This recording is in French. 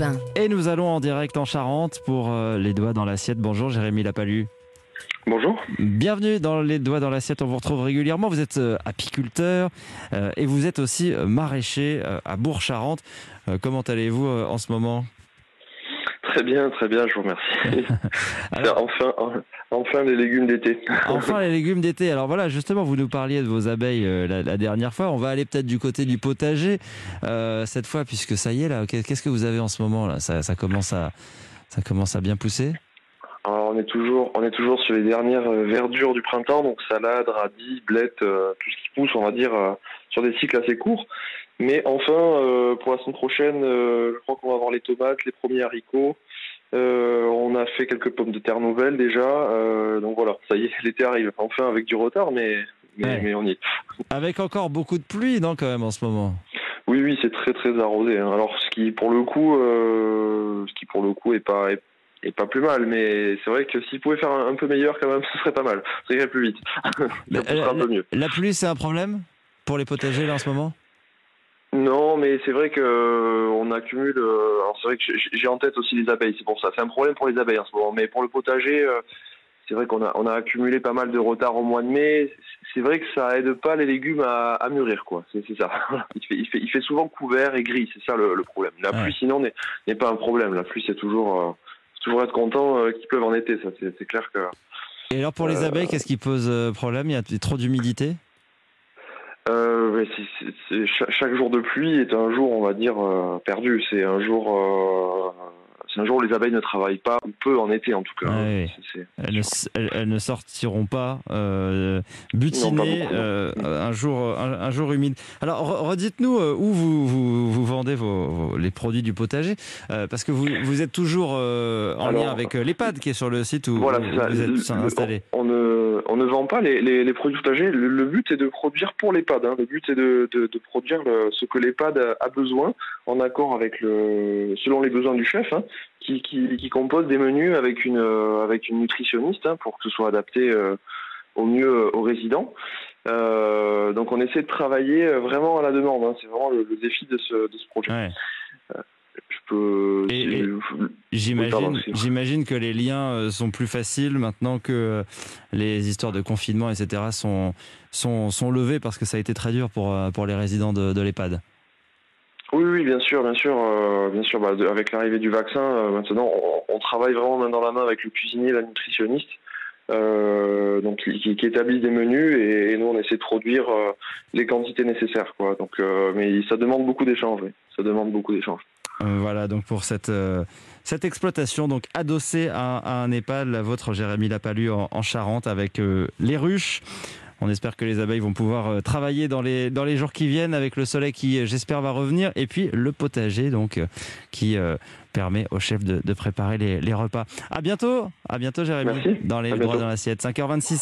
Europe 1. Et nous allons en direct en Charente pour euh, Les Doigts dans l'assiette. Bonjour Jérémy Lapalu. Bonjour. Bienvenue dans Les Doigts dans l'assiette. On vous retrouve régulièrement. Vous êtes euh, apiculteur euh, et vous êtes aussi maraîcher à Bourg-Charente. Comment allez-vous en ce moment? Très bien, très bien, je vous remercie. Alors- enfin, enfin les légumes d'été. Enfin les légumes d'été. Alors voilà, justement, vous nous parliez de vos abeilles euh, la, la dernière fois. On va aller peut-être du côté du potager euh, cette fois, puisque ça y est là. Qu'est-ce que vous avez en ce moment là? Ça, ça commence à ça commence à bien pousser? Alors, on est toujours, on est toujours sur les dernières euh, verdures du printemps, donc salade, radis, blettes, euh, tout ce qui pousse, on va dire, sur des cycles assez courts. Mais enfin, euh, pour la semaine prochaine, euh, je crois qu'on va avoir les tomates, les premiers haricots. Euh, on a fait quelques pommes de terre nouvelles déjà. donc voilà, ça y est, l'été arrive. Enfin, avec du retard, mais, mais, Ouais. mais on y est. Avec encore beaucoup de pluie, non quand même en ce moment? Oui, oui, c'est très très arrosé. hein. Alors, ce qui pour le coup, ce qui pour le coup est pas est, pas plus mal, mais c'est vrai que s'il pouvait faire un, peu meilleur quand même, ce serait pas mal. Ça irait plus vite. Ça poussera un peu mieux. La pluie, c'est un problème pour les potagers là en ce moment? Non, mais c'est vrai que euh, on accumule. euh, alors c'est vrai que j'ai- en tête aussi les abeilles. C'est pour ça. C'est un problème pour les abeilles en ce moment. Mais pour le potager, euh, c'est vrai qu'on a on a accumulé pas mal de retard au mois de mai. C'est vrai que ça aide pas les légumes à, à mûrir, quoi. C'est ça. Il fait, il fait il fait souvent couvert et gris. C'est ça le, le problème. La Ouais. pluie, sinon, n'est pas un problème. La pluie, c'est toujours euh, toujours être content euh, qu'il pleuve en été. Ça, c'est clair que. Et alors pour les Euh, abeilles, qu'est-ce qui pose problème? Il y a trop d'humidité? Euh, chaque jour de pluie est un jour, on va dire, euh, perdu. C'est un jour, euh, c'est un jour où les abeilles ne travaillent pas ou peu en été en tout cas. Ah elles ne, elles- sortiront pas euh, Non, pas beaucoup, euh, un, jour, un, un jour humide. Alors re- redites-nous où vous, vous, vous vendez vos, vos- les produits du potager, euh, parce que vous, vous êtes toujours en Alors, lien avec l'EHPAD qui est sur le site où, Voilà, vous êtes installé. On ne, on ne vend pas les, les, les produits potagers. Le, le but est de produire pour l'EHPAD. Hein. Le but est de, de, de produire le- ce que l'EHPAD a- besoin, en accord avec le, selon les besoins du chef, hein, qui, qui, qui compose des menus avec une, euh, avec une nutritionniste hein, pour que ce soit adapté euh, au mieux euh, aux résidents. Euh, donc on essaie de travailler euh, vraiment à la demande. hein. C'est vraiment le, défi de ce, de ce projet. Ouais. Je peux. Et- et- J'imagine, que les liens euh, sont plus faciles maintenant que euh, les histoires de confinement, etc. sont, sont, sont levées parce que ça a été très dur pour, euh, pour les résidents de, de l'EHPAD. Oui, oui, bien sûr, bien sûr, euh, bien sûr. Bah, de- avec l'arrivée du vaccin, euh, maintenant, on, on travaille vraiment main dans la main avec le cuisinier, la nutritionniste, euh, donc qui, qui, établit des menus et, et nous on essaie de produire les quantités nécessaires, quoi. Donc, mais ça demande beaucoup d'échanges, oui. Ça demande beaucoup d'échanges. Euh, Voilà, donc pour cette, euh, cette exploitation, donc adossée à, à un EHPAD, la vôtre, Jérémy Lapalu, en, en Charente, avec euh, les ruches. On espère que les abeilles vont pouvoir travailler dans les, dans les jours qui viennent avec le soleil qui, j'espère, va revenir. Et puis le potager, donc, qui euh, permet au chef de, de préparer les, les repas. À bientôt, à bientôt, Jérémy, Merci. dans les droits dans l'assiette. 5h26.